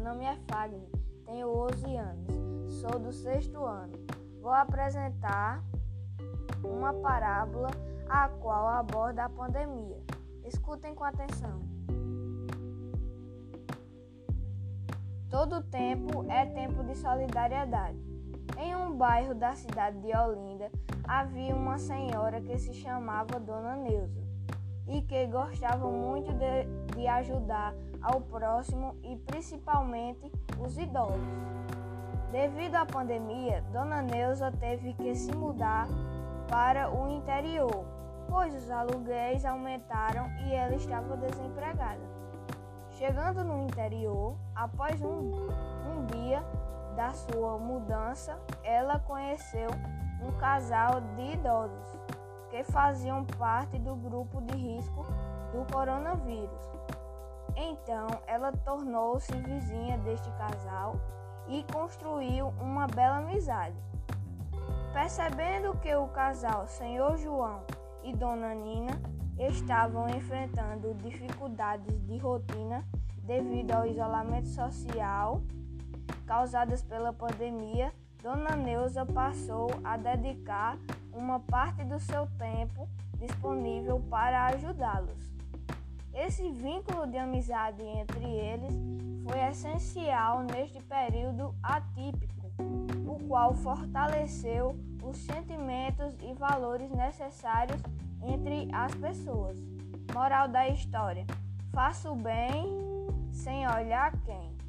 Meu nome é Fagner, tenho 11 anos, sou do sexto ano. Vou apresentar uma parábola a qual aborda a pandemia. Escutem com atenção. Todo tempo é tempo de solidariedade. Em um bairro da cidade de Olinda havia uma senhora que se chamava Dona Neuza e que gostava muito de, de ajudar ao próximo e principalmente os idosos. Devido à pandemia, Dona Neuza teve que se mudar para o interior, pois os aluguéis aumentaram e ela estava desempregada. Chegando no interior, após um, um dia da sua mudança, ela conheceu um casal de idosos que faziam parte do grupo de risco do coronavírus. Então, ela tornou-se vizinha deste casal e construiu uma bela amizade. Percebendo que o casal Senhor João e Dona Nina estavam enfrentando dificuldades de rotina devido ao isolamento social causadas pela pandemia, Dona Neuza passou a dedicar uma parte do seu tempo disponível para ajudá-los. Esse vínculo de amizade entre eles foi essencial neste período atípico, o qual fortaleceu os sentimentos e valores necessários entre as pessoas. Moral da história: faça o bem sem olhar quem.